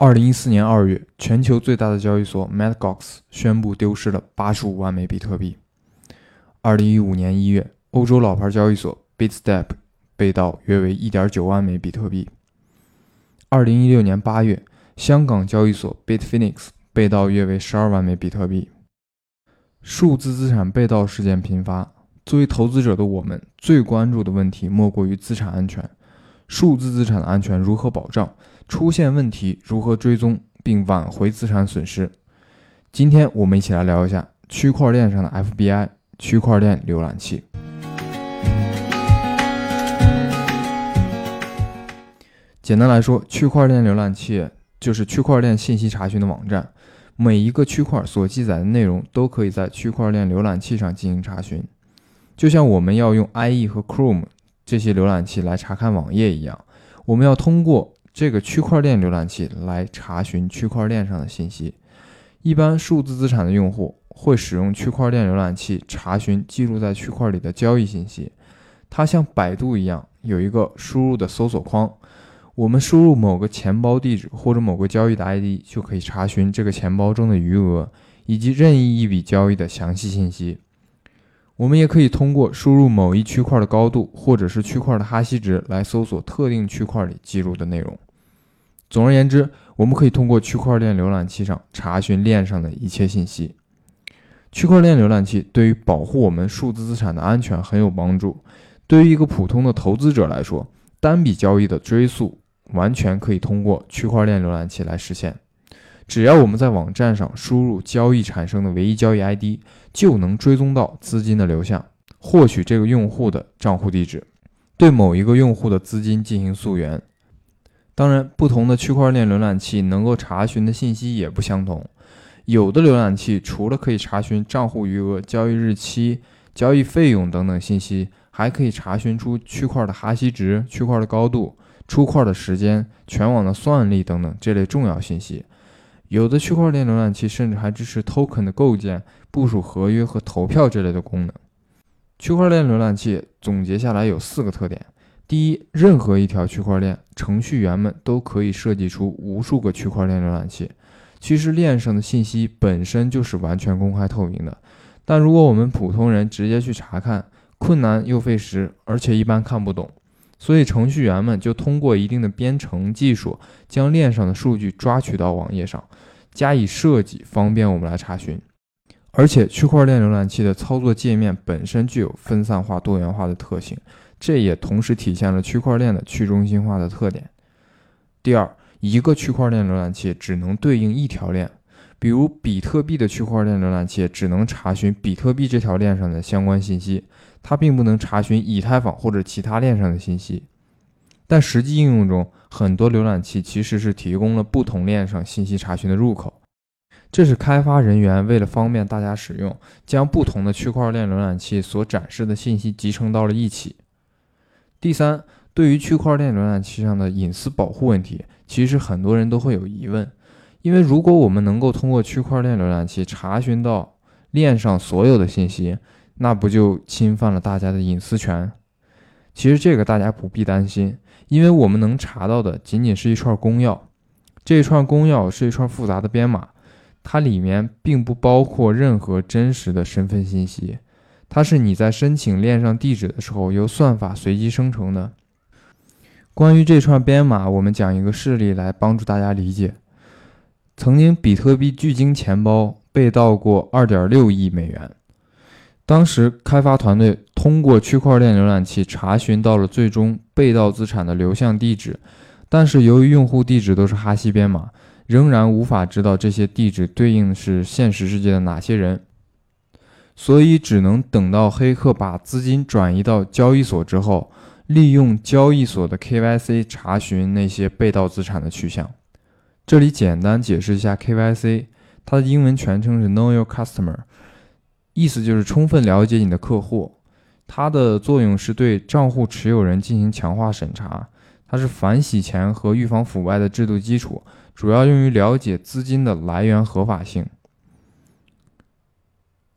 二零一四年二月，全球最大的交易所 Mt. Gox 宣布丢失了八十五万枚比特币。二零一五年一月，欧洲老牌交易所 Bitstep 被盗约为一点九万枚比特币。二零一六年八月，香港交易所 Bitfinex 被盗约为十二万枚比特币。数字资产被盗事件频发，作为投资者的我们，最关注的问题莫过于资产安全。数字资产的安全如何保障？出现问题如何追踪并挽回资产损失？今天我们一起来聊一下区块链上的 FBI 区块链浏览器。简单来说，区块链浏览器就是区块链信息查询的网站，每一个区块所记载的内容都可以在区块链浏览器上进行查询，就像我们要用 IE 和 Chrome 这些浏览器来查看网页一样，我们要通过。这个区块链浏览器来查询区块链上的信息。一般数字资产的用户会使用区块链浏览器查询记录在区块里的交易信息。它像百度一样有一个输入的搜索框，我们输入某个钱包地址或者某个交易的 ID，就可以查询这个钱包中的余额以及任意一笔交易的详细信息。我们也可以通过输入某一区块的高度，或者是区块的哈希值来搜索特定区块里记录的内容。总而言之，我们可以通过区块链浏览器上查询链上的一切信息。区块链浏览器对于保护我们数字资产的安全很有帮助。对于一个普通的投资者来说，单笔交易的追溯完全可以通过区块链浏览器来实现。只要我们在网站上输入交易产生的唯一交易 ID，就能追踪到资金的流向，获取这个用户的账户地址，对某一个用户的资金进行溯源。当然，不同的区块链浏览器能够查询的信息也不相同。有的浏览器除了可以查询账户余额、交易日期、交易费用等等信息，还可以查询出区块的哈希值、区块的高度、出块的时间、全网的算力等等这类重要信息。有的区块链浏览器甚至还支持 token 的构建、部署合约和投票这类的功能。区块链浏览器总结下来有四个特点：第一，任何一条区块链程序员们都可以设计出无数个区块链浏览器。其实链上的信息本身就是完全公开透明的，但如果我们普通人直接去查看，困难又费时，而且一般看不懂。所以，程序员们就通过一定的编程技术，将链上的数据抓取到网页上，加以设计，方便我们来查询。而且，区块链浏览器的操作界面本身具有分散化、多元化的特性，这也同时体现了区块链的去中心化的特点。第二，一个区块链浏览器只能对应一条链，比如比特币的区块链浏览器只能查询比特币这条链上的相关信息。它并不能查询以太坊或者其他链上的信息，但实际应用中，很多浏览器其实是提供了不同链上信息查询的入口。这是开发人员为了方便大家使用，将不同的区块链浏览器所展示的信息集成到了一起。第三，对于区块链浏览器上的隐私保护问题，其实很多人都会有疑问，因为如果我们能够通过区块链浏览器查询到链上所有的信息，那不就侵犯了大家的隐私权？其实这个大家不必担心，因为我们能查到的仅仅是一串公钥。这一串公钥是一串复杂的编码，它里面并不包括任何真实的身份信息。它是你在申请链上地址的时候由算法随机生成的。关于这串编码，我们讲一个事例来帮助大家理解。曾经，比特币巨鲸钱包被盗过2.6亿美元。当时开发团队通过区块链浏览器查询到了最终被盗资产的流向地址，但是由于用户地址都是哈希编码，仍然无法知道这些地址对应的是现实世界的哪些人，所以只能等到黑客把资金转移到交易所之后，利用交易所的 KYC 查询那些被盗资产的去向。这里简单解释一下 KYC，它的英文全称是 Know Your Customer。意思就是充分了解你的客户，它的作用是对账户持有人进行强化审查，它是反洗钱和预防腐败的制度基础，主要用于了解资金的来源合法性。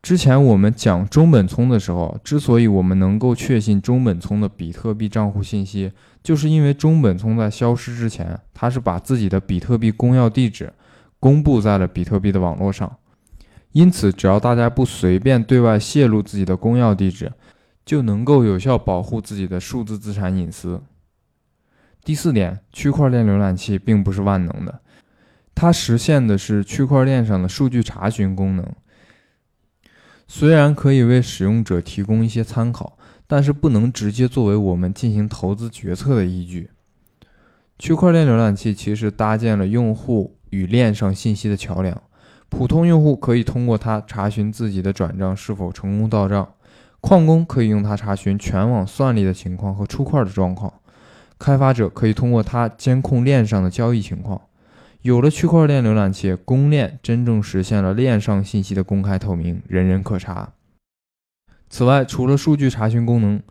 之前我们讲中本聪的时候，之所以我们能够确信中本聪的比特币账户信息，就是因为中本聪在消失之前，他是把自己的比特币公钥地址公布在了比特币的网络上。因此，只要大家不随便对外泄露自己的公钥地址，就能够有效保护自己的数字资产隐私。第四点，区块链浏览器并不是万能的，它实现的是区块链上的数据查询功能。虽然可以为使用者提供一些参考，但是不能直接作为我们进行投资决策的依据。区块链浏览器其实搭建了用户与链上信息的桥梁，普通用户可以通过它查询自己的转账是否成功到账，矿工可以用它查询全网算力的情况和出块的状况，开发者可以通过它监控链上的交易情况。有了区块链浏览器，公链真正实现了链上信息的公开透明，人人可查。此外，除了数据查询功能，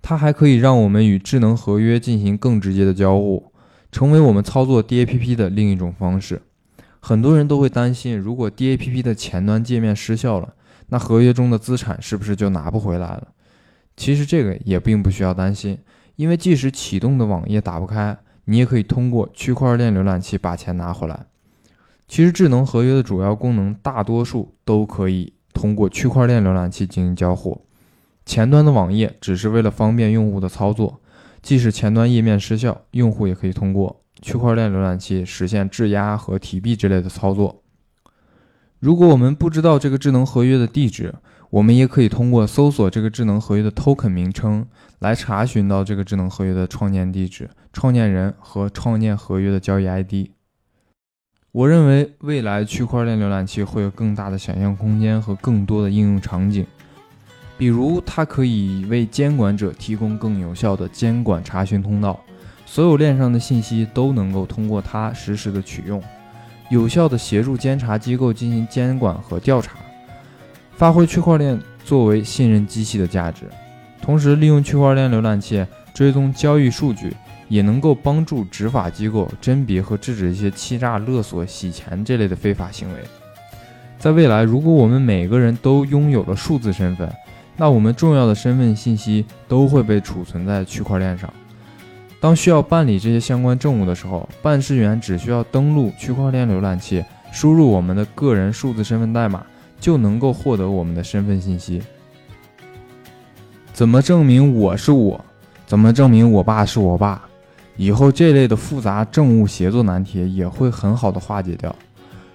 它还可以让我们与智能合约进行更直接的交互，成为我们操作 DAPP 的另一种方式。很多人都会担心，如果 DAPP 的前端界面失效了，那合约中的资产是不是就拿不回来了？其实这个也并不需要担心，因为即使启动的网页打不开。你也可以通过区块链浏览器把钱拿回来。其实智能合约的主要功能大多数都可以通过区块链浏览器进行交互。前端的网页只是为了方便用户的操作，即使前端页面失效，用户也可以通过区块链浏览器实现质押和提币之类的操作。如果我们不知道这个智能合约的地址，我们也可以通过搜索这个智能合约的 token 名称来查询到这个智能合约的创建地址、创建人和创建合约的交易 ID。我认为未来区块链浏览器会有更大的想象空间和更多的应用场景，比如它可以为监管者提供更有效的监管查询通道，所有链上的信息都能够通过它实时的取用，有效的协助监察机构进行监管和调查。发挥区块链作为信任机器的价值，同时利用区块链浏览器追踪交易数据，也能够帮助执法机构甄别和制止一些欺诈勒索、洗钱这类的非法行为。在未来，如果我们每个人都拥有了数字身份，那我们重要的身份信息都会被储存在区块链上。当需要办理这些相关政务的时候，办事员只需要登录区块链浏览器，输入我们的个人数字身份代码。就能够获得我们的身份信息。怎么证明我是我？怎么证明我爸是我爸？以后这类的复杂政务协作难题也会很好的化解掉。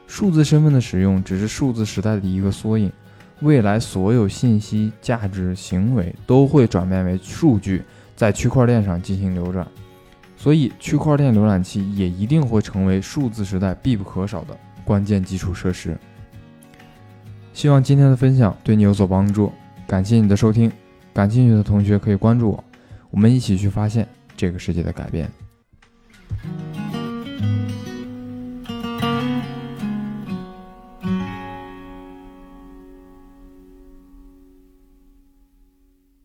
数字身份的使用只是数字时代的一个缩影，未来所有信息、价值、行为都会转变为数据，在区块链上进行流转。所以，区块链浏览器也一定会成为数字时代必不可少的关键基础设施。希望今天的分享对你有所帮助，感谢你的收听。感兴趣的同学可以关注我，我们一起去发现这个世界的改变。